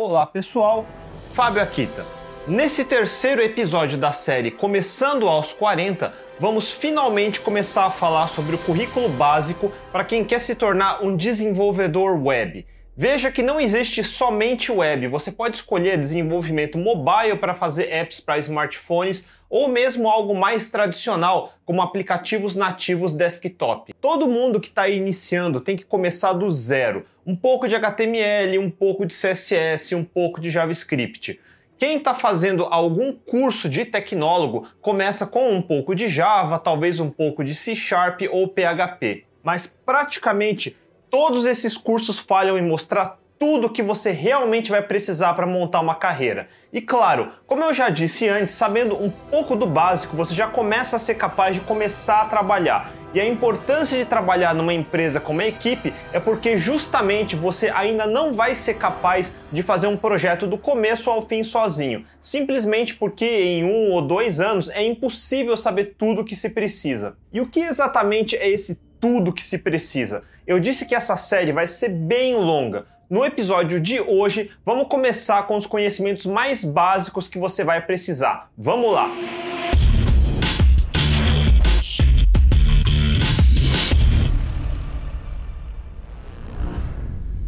Olá pessoal, Fábio Akita. Nesse terceiro episódio da série Começando aos 40, vamos finalmente começar a falar sobre o currículo básico para quem quer se tornar um desenvolvedor web. Veja que não existe somente web, você pode escolher desenvolvimento mobile para fazer apps para smartphones ou mesmo algo mais tradicional, como aplicativos nativos desktop. Todo mundo que está iniciando tem que começar do zero. Um pouco de HTML, um pouco de CSS, um pouco de JavaScript. Quem está fazendo algum curso de tecnólogo começa com um pouco de Java, talvez um pouco de C Sharp ou PHP. Mas praticamente Todos esses cursos falham em mostrar tudo que você realmente vai precisar para montar uma carreira. E claro, como eu já disse antes, sabendo um pouco do básico, você já começa a ser capaz de começar a trabalhar. E a importância de trabalhar numa empresa como a equipe é porque justamente você ainda não vai ser capaz de fazer um projeto do começo ao fim sozinho, simplesmente porque em um ou dois anos é impossível saber tudo o que se precisa. E o que exatamente é esse tudo que se precisa? Eu disse que essa série vai ser bem longa. No episódio de hoje, vamos começar com os conhecimentos mais básicos que você vai precisar. Vamos lá!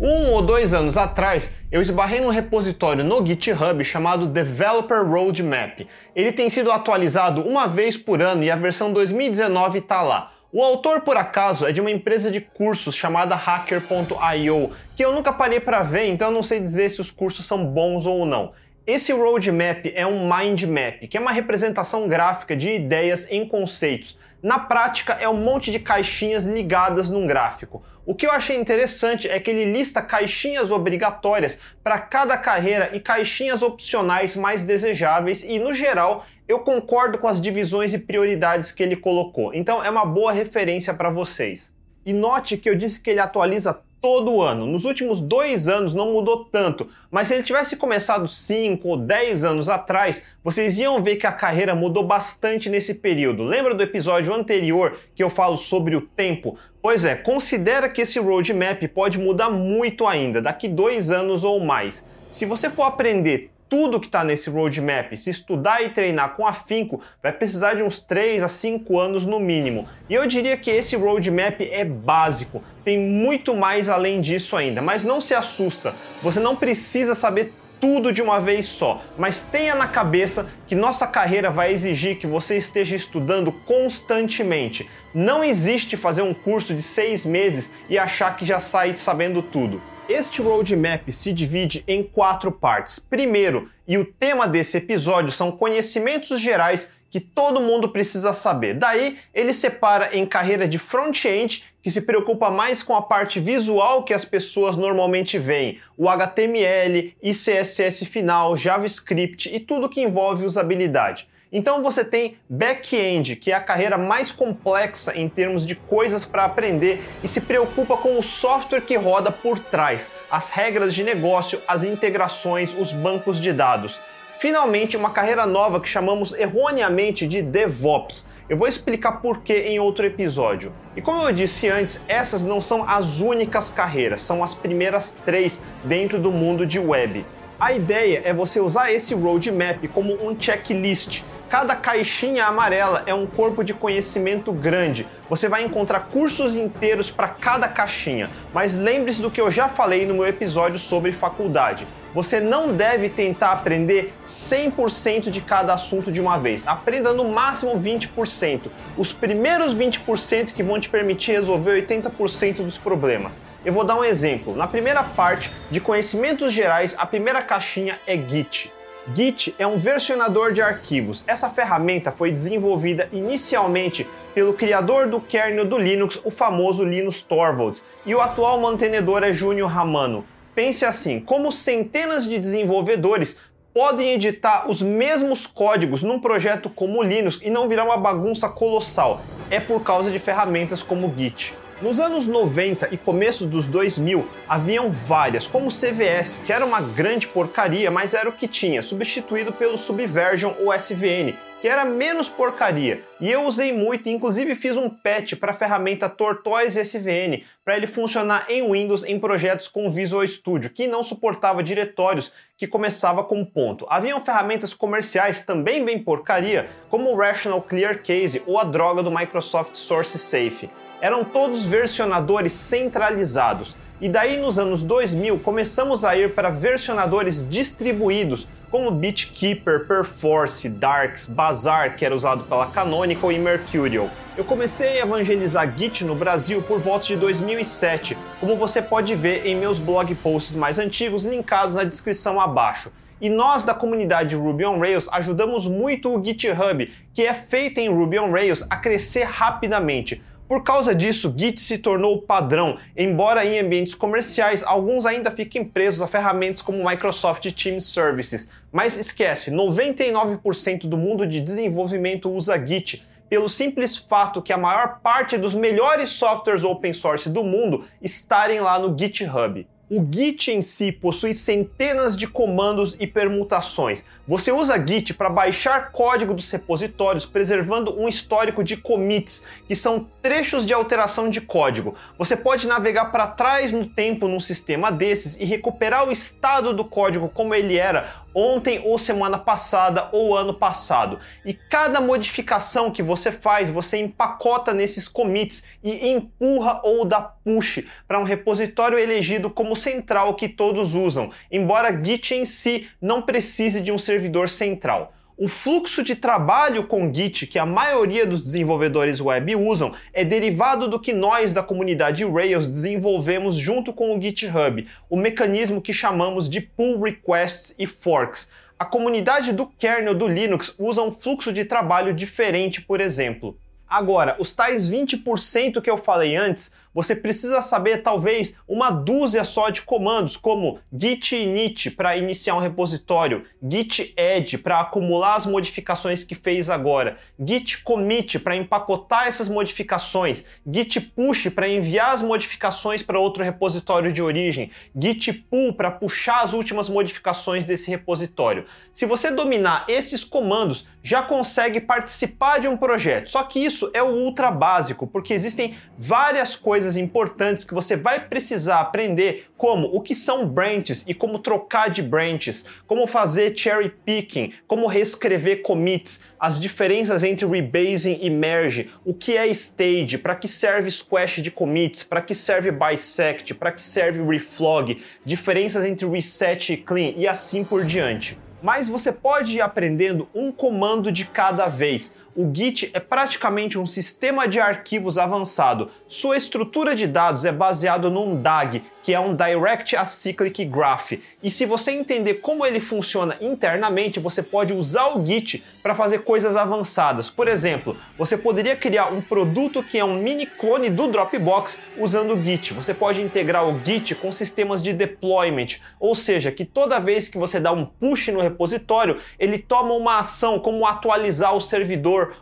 Um ou dois anos atrás, eu esbarrei num repositório no GitHub chamado Developer Roadmap. Ele tem sido atualizado uma vez por ano e a versão 2019 está lá. O autor, por acaso, é de uma empresa de cursos chamada Hacker.io, que eu nunca parei para ver, então não sei dizer se os cursos são bons ou não. Esse roadmap é um mind map, que é uma representação gráfica de ideias em conceitos. Na prática, é um monte de caixinhas ligadas num gráfico. O que eu achei interessante é que ele lista caixinhas obrigatórias para cada carreira e caixinhas opcionais mais desejáveis, e no geral eu concordo com as divisões e prioridades que ele colocou, então é uma boa referência para vocês. E note que eu disse que ele atualiza todo ano. Nos últimos dois anos não mudou tanto, mas se ele tivesse começado 5 ou 10 anos atrás, vocês iam ver que a carreira mudou bastante nesse período. Lembra do episódio anterior que eu falo sobre o tempo? Pois é, considera que esse roadmap pode mudar muito ainda, daqui dois anos ou mais. Se você for aprender tudo que está nesse roadmap, se estudar e treinar com afinco, vai precisar de uns 3 a 5 anos no mínimo. E eu diria que esse roadmap é básico, tem muito mais além disso ainda, mas não se assusta, você não precisa saber tudo de uma vez só, mas tenha na cabeça que nossa carreira vai exigir que você esteja estudando constantemente. Não existe fazer um curso de seis meses e achar que já sai sabendo tudo. Este roadmap se divide em quatro partes. Primeiro, e o tema desse episódio são conhecimentos gerais que todo mundo precisa saber. Daí, ele separa em carreira de front-end, que se preocupa mais com a parte visual que as pessoas normalmente veem, o HTML, CSS final, JavaScript e tudo que envolve usabilidade. Então você tem back-end, que é a carreira mais complexa em termos de coisas para aprender e se preocupa com o software que roda por trás, as regras de negócio, as integrações, os bancos de dados. Finalmente, uma carreira nova que chamamos erroneamente de DevOps. Eu vou explicar por que em outro episódio. E como eu disse antes, essas não são as únicas carreiras, são as primeiras três dentro do mundo de web. A ideia é você usar esse roadmap como um checklist Cada caixinha amarela é um corpo de conhecimento grande. Você vai encontrar cursos inteiros para cada caixinha. Mas lembre-se do que eu já falei no meu episódio sobre faculdade. Você não deve tentar aprender 100% de cada assunto de uma vez. Aprenda no máximo 20%. Os primeiros 20% que vão te permitir resolver 80% dos problemas. Eu vou dar um exemplo. Na primeira parte de conhecimentos gerais, a primeira caixinha é Git. Git é um versionador de arquivos. Essa ferramenta foi desenvolvida inicialmente pelo criador do kernel do Linux, o famoso Linus Torvalds, e o atual mantenedor é Júnior Ramano. Pense assim, como centenas de desenvolvedores podem editar os mesmos códigos num projeto como o Linux e não virar uma bagunça colossal? É por causa de ferramentas como o Git. Nos anos 90 e começo dos 2000, haviam várias, como o CVS, que era uma grande porcaria, mas era o que tinha, substituído pelo Subversion ou SVN, que era menos porcaria. E eu usei muito, inclusive fiz um patch para a ferramenta Tortoise SVN para ele funcionar em Windows em projetos com Visual Studio, que não suportava diretórios que começava com ponto. Haviam ferramentas comerciais também bem porcaria, como o Rational Clear Case ou a droga do Microsoft Source Safe. Eram todos versionadores centralizados. E daí nos anos 2000 começamos a ir para versionadores distribuídos, como BitKeeper, Perforce, Darks, Bazaar, que era usado pela Canonical e Mercurial. Eu comecei a evangelizar Git no Brasil por volta de 2007, como você pode ver em meus blog posts mais antigos linkados na descrição abaixo. E nós da comunidade Ruby on Rails ajudamos muito o GitHub, que é feito em Ruby on Rails, a crescer rapidamente. Por causa disso, Git se tornou padrão, embora em ambientes comerciais alguns ainda fiquem presos a ferramentas como Microsoft Teams Services. Mas esquece, 99% do mundo de desenvolvimento usa Git, pelo simples fato que a maior parte dos melhores softwares open source do mundo estarem lá no GitHub. O Git em si possui centenas de comandos e permutações. Você usa Git para baixar código dos repositórios, preservando um histórico de commits, que são trechos de alteração de código. Você pode navegar para trás no tempo num sistema desses e recuperar o estado do código como ele era ontem ou semana passada ou ano passado. E cada modificação que você faz, você empacota nesses commits e empurra ou dá push para um repositório elegido como central que todos usam, embora Git em si não precise de um servidor central. O fluxo de trabalho com Git que a maioria dos desenvolvedores web usam é derivado do que nós da comunidade Rails desenvolvemos junto com o GitHub, o mecanismo que chamamos de pull requests e forks. A comunidade do kernel do Linux usa um fluxo de trabalho diferente, por exemplo. Agora, os tais 20% que eu falei antes você precisa saber talvez uma dúzia só de comandos, como git init para iniciar um repositório, git add para acumular as modificações que fez agora, git commit para empacotar essas modificações, git push para enviar as modificações para outro repositório de origem, git pull para puxar as últimas modificações desse repositório. Se você dominar esses comandos, já consegue participar de um projeto. Só que isso é o ultra básico, porque existem várias coisas coisas importantes que você vai precisar aprender, como o que são branches e como trocar de branches, como fazer cherry picking, como reescrever commits, as diferenças entre rebasing e merge, o que é stage, para que serve squash de commits, para que serve bisect, para que serve reflog, diferenças entre reset e clean e assim por diante. Mas você pode ir aprendendo um comando de cada vez o Git é praticamente um sistema de arquivos avançado. Sua estrutura de dados é baseada num DAG, que é um Direct Acyclic Graph. E se você entender como ele funciona internamente, você pode usar o Git para fazer coisas avançadas. Por exemplo, você poderia criar um produto que é um mini clone do Dropbox usando o Git. Você pode integrar o Git com sistemas de deployment, ou seja, que toda vez que você dá um push no repositório, ele toma uma ação como atualizar o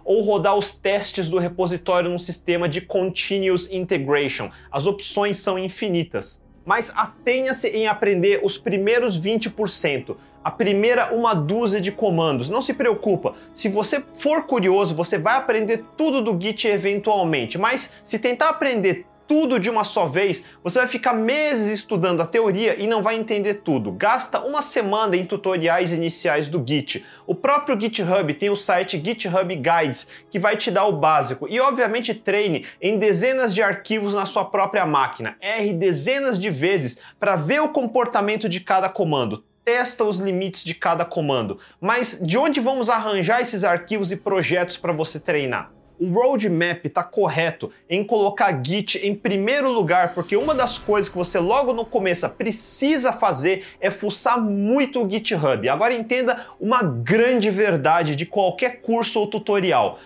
ou rodar os testes do repositório num sistema de continuous integration. As opções são infinitas mas atenha-se em aprender os primeiros 20%. A primeira uma dúzia de comandos. Não se preocupa, se você for curioso, você vai aprender tudo do Git eventualmente, mas se tentar aprender tudo de uma só vez, você vai ficar meses estudando a teoria e não vai entender tudo. Gasta uma semana em tutoriais iniciais do Git. O próprio GitHub tem o site GitHub Guides, que vai te dar o básico. E obviamente treine em dezenas de arquivos na sua própria máquina. Erre dezenas de vezes para ver o comportamento de cada comando testa os limites de cada comando. Mas de onde vamos arranjar esses arquivos e projetos para você treinar? O roadmap está correto em colocar Git em primeiro lugar, porque uma das coisas que você logo no começo precisa fazer é fuçar muito o GitHub. Agora entenda uma grande verdade de qualquer curso ou tutorial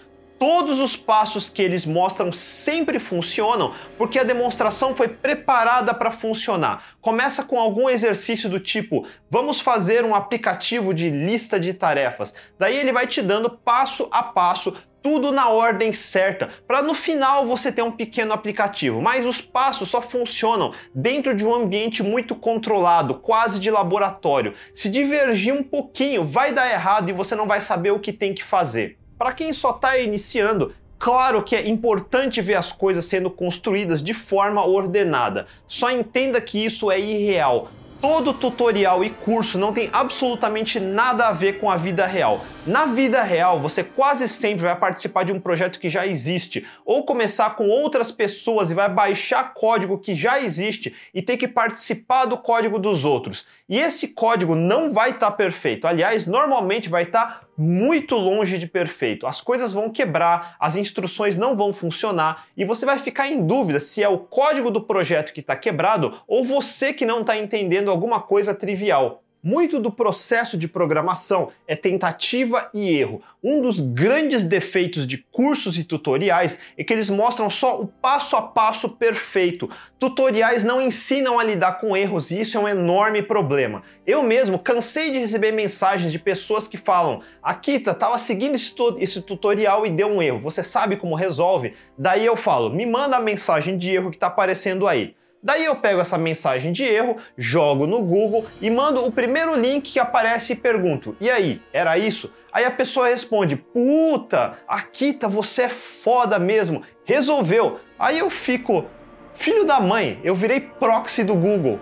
todos os passos que eles mostram sempre funcionam porque a demonstração foi preparada para funcionar. Começa com algum exercício do tipo: vamos fazer um aplicativo de lista de tarefas. Daí ele vai te dando passo a passo tudo na ordem certa, para no final você ter um pequeno aplicativo. Mas os passos só funcionam dentro de um ambiente muito controlado, quase de laboratório. Se divergir um pouquinho, vai dar errado e você não vai saber o que tem que fazer. Para quem só está iniciando, Claro que é importante ver as coisas sendo construídas de forma ordenada. Só entenda que isso é irreal. Todo tutorial e curso não tem absolutamente nada a ver com a vida real. Na vida real, você quase sempre vai participar de um projeto que já existe, ou começar com outras pessoas e vai baixar código que já existe e ter que participar do código dos outros. E esse código não vai estar tá perfeito. Aliás, normalmente vai estar tá muito longe de perfeito. As coisas vão quebrar, as instruções não vão funcionar e você vai ficar em dúvida se é o código do projeto que está quebrado ou você que não está entendendo alguma coisa trivial. Muito do processo de programação é tentativa e erro. Um dos grandes defeitos de cursos e tutoriais é que eles mostram só o passo a passo perfeito. Tutoriais não ensinam a lidar com erros e isso é um enorme problema. Eu mesmo cansei de receber mensagens de pessoas que falam: Akita, estava seguindo esse, esse tutorial e deu um erro. Você sabe como resolve? Daí eu falo: me manda a mensagem de erro que está aparecendo aí. Daí eu pego essa mensagem de erro, jogo no Google e mando o primeiro link que aparece e pergunto: "E aí, era isso?" Aí a pessoa responde: "Puta, Akita, você é foda mesmo. Resolveu." Aí eu fico: "Filho da mãe, eu virei proxy do Google."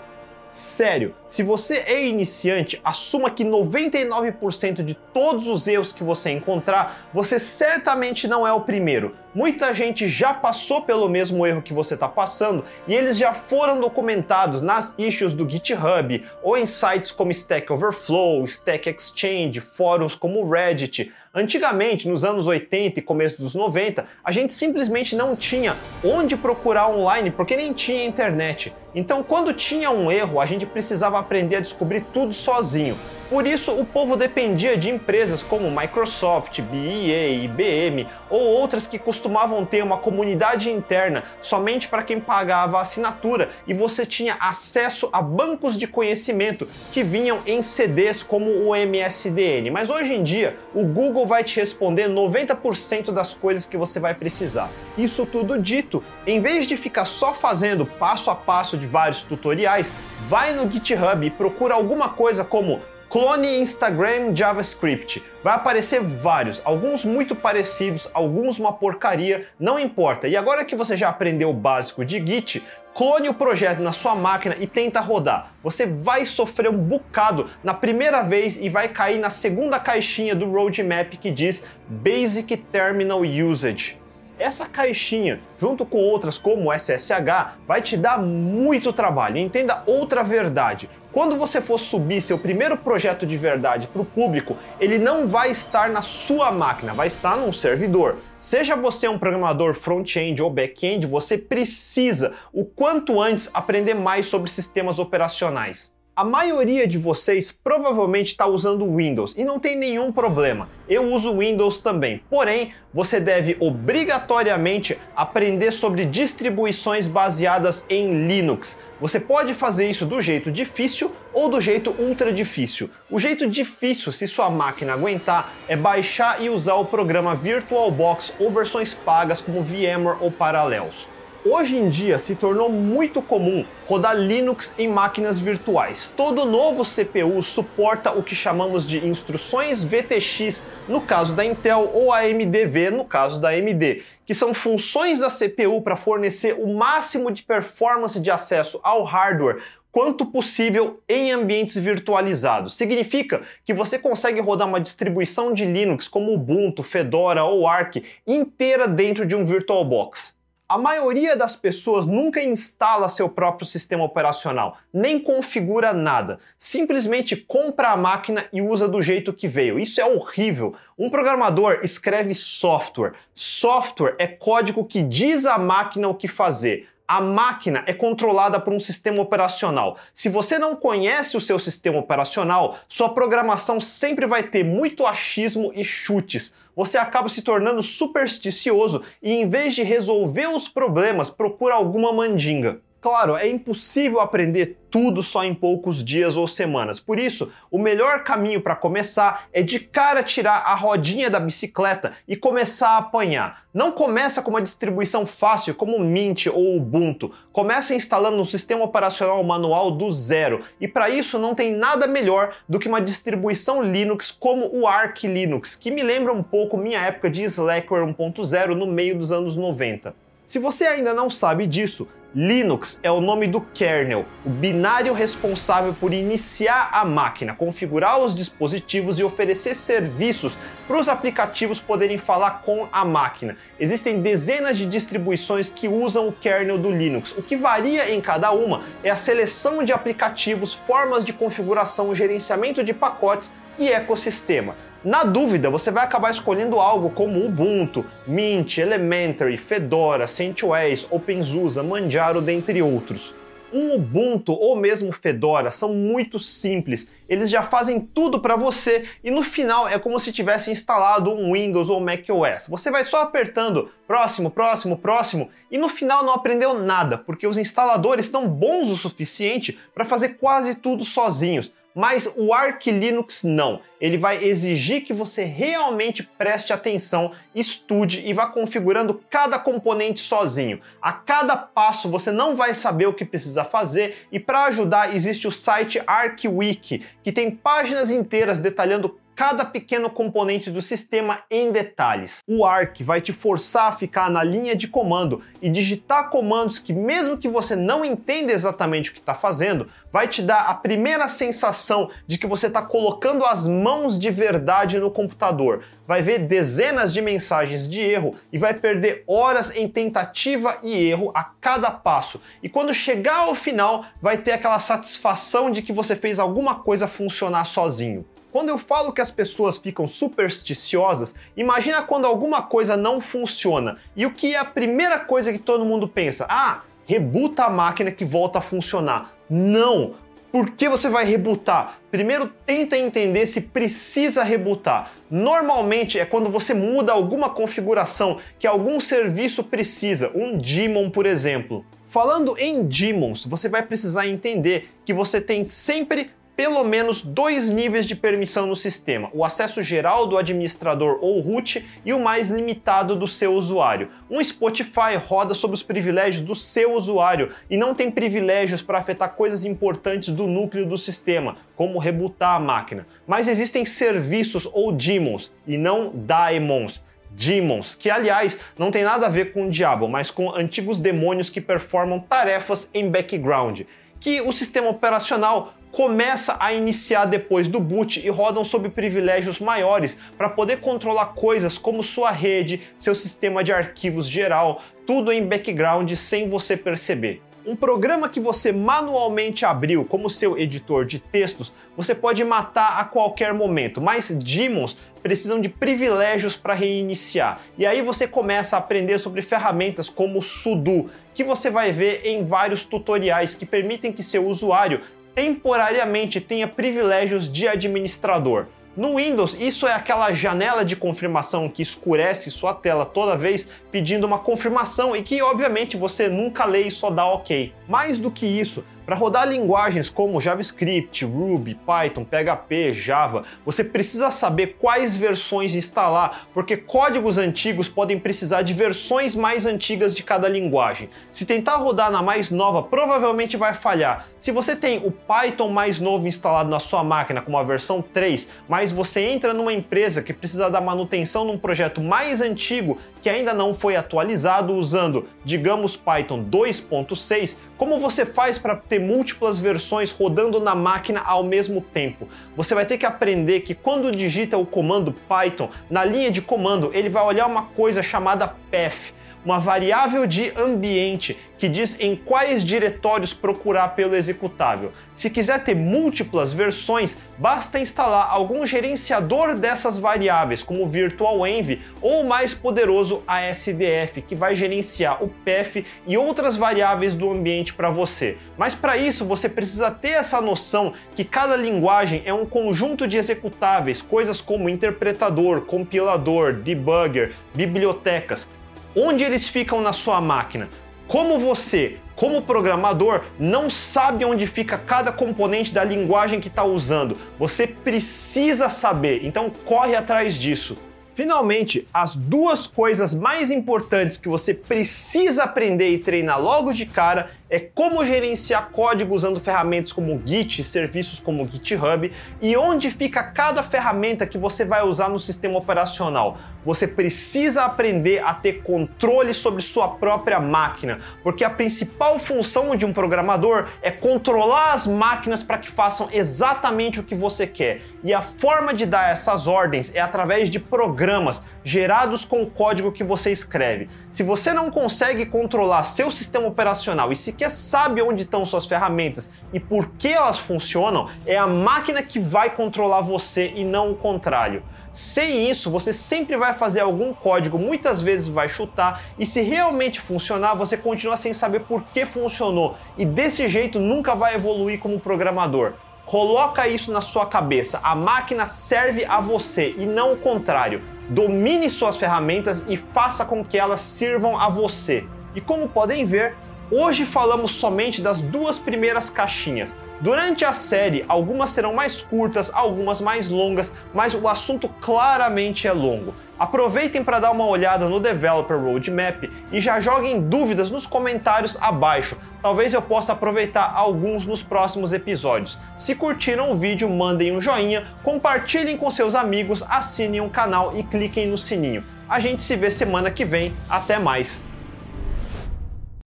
Sério, se você é iniciante, assuma que 99% de todos os erros que você encontrar, você certamente não é o primeiro. Muita gente já passou pelo mesmo erro que você está passando e eles já foram documentados nas issues do GitHub ou em sites como Stack Overflow, Stack Exchange, fóruns como Reddit. Antigamente, nos anos 80 e começo dos 90, a gente simplesmente não tinha onde procurar online porque nem tinha internet. Então, quando tinha um erro, a gente precisava aprender a descobrir tudo sozinho. Por isso, o povo dependia de empresas como Microsoft, BEA, IBM ou outras que costumavam ter uma comunidade interna somente para quem pagava a assinatura e você tinha acesso a bancos de conhecimento que vinham em CDs como o MSDN. Mas hoje em dia, o Google vai te responder 90% das coisas que você vai precisar. Isso tudo dito, em vez de ficar só fazendo passo a passo de vários tutoriais, vai no GitHub e procura alguma coisa como Clone Instagram JavaScript. Vai aparecer vários, alguns muito parecidos, alguns uma porcaria, não importa. E agora que você já aprendeu o básico de Git, clone o projeto na sua máquina e tenta rodar. Você vai sofrer um bocado na primeira vez e vai cair na segunda caixinha do roadmap que diz Basic Terminal Usage. Essa caixinha, junto com outras como SSH, vai te dar muito trabalho. Entenda outra verdade. Quando você for subir seu primeiro projeto de verdade para o público, ele não vai estar na sua máquina, vai estar num servidor. Seja você um programador front-end ou back-end, você precisa, o quanto antes, aprender mais sobre sistemas operacionais. A maioria de vocês provavelmente está usando Windows e não tem nenhum problema. Eu uso Windows também. Porém, você deve obrigatoriamente aprender sobre distribuições baseadas em Linux. Você pode fazer isso do jeito difícil ou do jeito ultra difícil. O jeito difícil, se sua máquina aguentar, é baixar e usar o programa VirtualBox ou versões pagas como VMware ou Parallels. Hoje em dia se tornou muito comum rodar Linux em máquinas virtuais. Todo novo CPU suporta o que chamamos de instruções VTX no caso da Intel ou AMDV no caso da AMD, que são funções da CPU para fornecer o máximo de performance de acesso ao hardware quanto possível em ambientes virtualizados. Significa que você consegue rodar uma distribuição de Linux como Ubuntu, Fedora ou Arch inteira dentro de um VirtualBox. A maioria das pessoas nunca instala seu próprio sistema operacional, nem configura nada. Simplesmente compra a máquina e usa do jeito que veio. Isso é horrível. Um programador escreve software. Software é código que diz à máquina o que fazer. A máquina é controlada por um sistema operacional. Se você não conhece o seu sistema operacional, sua programação sempre vai ter muito achismo e chutes você acaba se tornando supersticioso e em vez de resolver os problemas, procura alguma mandinga. Claro, é impossível aprender tudo só em poucos dias ou semanas. Por isso, o melhor caminho para começar é de cara tirar a rodinha da bicicleta e começar a apanhar. Não começa com uma distribuição fácil como Mint ou Ubuntu. Começa instalando um sistema operacional manual do zero. E para isso não tem nada melhor do que uma distribuição Linux como o Arch Linux, que me lembra um pouco minha época de Slackware 1.0 no meio dos anos 90. Se você ainda não sabe disso, Linux é o nome do kernel, o binário responsável por iniciar a máquina, configurar os dispositivos e oferecer serviços para os aplicativos poderem falar com a máquina. Existem dezenas de distribuições que usam o kernel do Linux. O que varia em cada uma é a seleção de aplicativos, formas de configuração, gerenciamento de pacotes e ecossistema. Na dúvida, você vai acabar escolhendo algo como Ubuntu, Mint, Elementary, Fedora, CentOS, OpenSUSE, Manjaro, dentre outros. Um Ubuntu ou mesmo Fedora são muito simples, eles já fazem tudo para você e no final é como se tivesse instalado um Windows ou macOS. Você vai só apertando próximo, próximo, próximo e no final não aprendeu nada, porque os instaladores estão bons o suficiente para fazer quase tudo sozinhos. Mas o Arch Linux não. Ele vai exigir que você realmente preste atenção, estude e vá configurando cada componente sozinho. A cada passo você não vai saber o que precisa fazer e para ajudar existe o site ArchWiki, que tem páginas inteiras detalhando cada pequeno componente do sistema em detalhes. O Arc vai te forçar a ficar na linha de comando e digitar comandos que, mesmo que você não entenda exatamente o que está fazendo, vai te dar a primeira sensação de que você está colocando as mãos de verdade no computador. Vai ver dezenas de mensagens de erro e vai perder horas em tentativa e erro a cada passo. E quando chegar ao final, vai ter aquela satisfação de que você fez alguma coisa funcionar sozinho. Quando eu falo que as pessoas ficam supersticiosas, imagina quando alguma coisa não funciona. E o que é a primeira coisa que todo mundo pensa? Ah, rebuta a máquina que volta a funcionar. Não! Por que você vai rebutar? Primeiro tenta entender se precisa rebutar. Normalmente é quando você muda alguma configuração que algum serviço precisa, um daemon, por exemplo. Falando em daemons, você vai precisar entender que você tem sempre pelo menos dois níveis de permissão no sistema: o acesso geral do administrador ou root e o mais limitado do seu usuário. Um Spotify roda sob os privilégios do seu usuário e não tem privilégios para afetar coisas importantes do núcleo do sistema, como rebootar a máquina. Mas existem serviços ou daemons e não daemons. Demons, que aliás não tem nada a ver com o diabo, mas com antigos demônios que performam tarefas em background, que o sistema operacional começa a iniciar depois do boot e rodam sob privilégios maiores para poder controlar coisas como sua rede, seu sistema de arquivos geral, tudo em background sem você perceber. Um programa que você manualmente abriu como seu editor de textos, você pode matar a qualquer momento, mas daemons precisam de privilégios para reiniciar. E aí você começa a aprender sobre ferramentas como sudo, que você vai ver em vários tutoriais que permitem que seu usuário temporariamente tenha privilégios de administrador. No Windows, isso é aquela janela de confirmação que escurece sua tela toda vez pedindo uma confirmação e que, obviamente, você nunca lê e só dá OK. Mais do que isso, para rodar linguagens como JavaScript, Ruby, Python, PHP, Java, você precisa saber quais versões instalar, porque códigos antigos podem precisar de versões mais antigas de cada linguagem. Se tentar rodar na mais nova, provavelmente vai falhar. Se você tem o Python mais novo instalado na sua máquina com a versão 3, mas você entra numa empresa que precisa da manutenção num projeto mais antigo que ainda não foi atualizado usando, digamos, Python 2.6, como você faz para ter múltiplas versões rodando na máquina ao mesmo tempo? Você vai ter que aprender que quando digita o comando Python, na linha de comando, ele vai olhar uma coisa chamada path uma variável de ambiente que diz em quais diretórios procurar pelo executável. Se quiser ter múltiplas versões, basta instalar algum gerenciador dessas variáveis, como VirtualEnv ou o mais poderoso ASDF, que vai gerenciar o path e outras variáveis do ambiente para você. Mas para isso você precisa ter essa noção que cada linguagem é um conjunto de executáveis, coisas como interpretador, compilador, debugger, bibliotecas onde eles ficam na sua máquina, como você como programador, não sabe onde fica cada componente da linguagem que está usando. Você precisa saber, então corre atrás disso. Finalmente, as duas coisas mais importantes que você precisa aprender e treinar logo de cara é como gerenciar código usando ferramentas como Git, serviços como GitHub e onde fica cada ferramenta que você vai usar no sistema operacional. Você precisa aprender a ter controle sobre sua própria máquina, porque a principal função de um programador é controlar as máquinas para que façam exatamente o que você quer. E a forma de dar essas ordens é através de programas gerados com o código que você escreve. Se você não consegue controlar seu sistema operacional e sequer sabe onde estão suas ferramentas e por que elas funcionam, é a máquina que vai controlar você e não o contrário. Sem isso, você sempre vai fazer algum código, muitas vezes vai chutar, e se realmente funcionar, você continua sem saber por que funcionou, e desse jeito nunca vai evoluir como programador. Coloca isso na sua cabeça. A máquina serve a você e não o contrário. Domine suas ferramentas e faça com que elas sirvam a você. E como podem ver, hoje falamos somente das duas primeiras caixinhas. Durante a série, algumas serão mais curtas, algumas mais longas, mas o assunto claramente é longo. Aproveitem para dar uma olhada no Developer Roadmap e já joguem dúvidas nos comentários abaixo. Talvez eu possa aproveitar alguns nos próximos episódios. Se curtiram o vídeo, mandem um joinha, compartilhem com seus amigos, assinem o canal e cliquem no sininho. A gente se vê semana que vem. Até mais!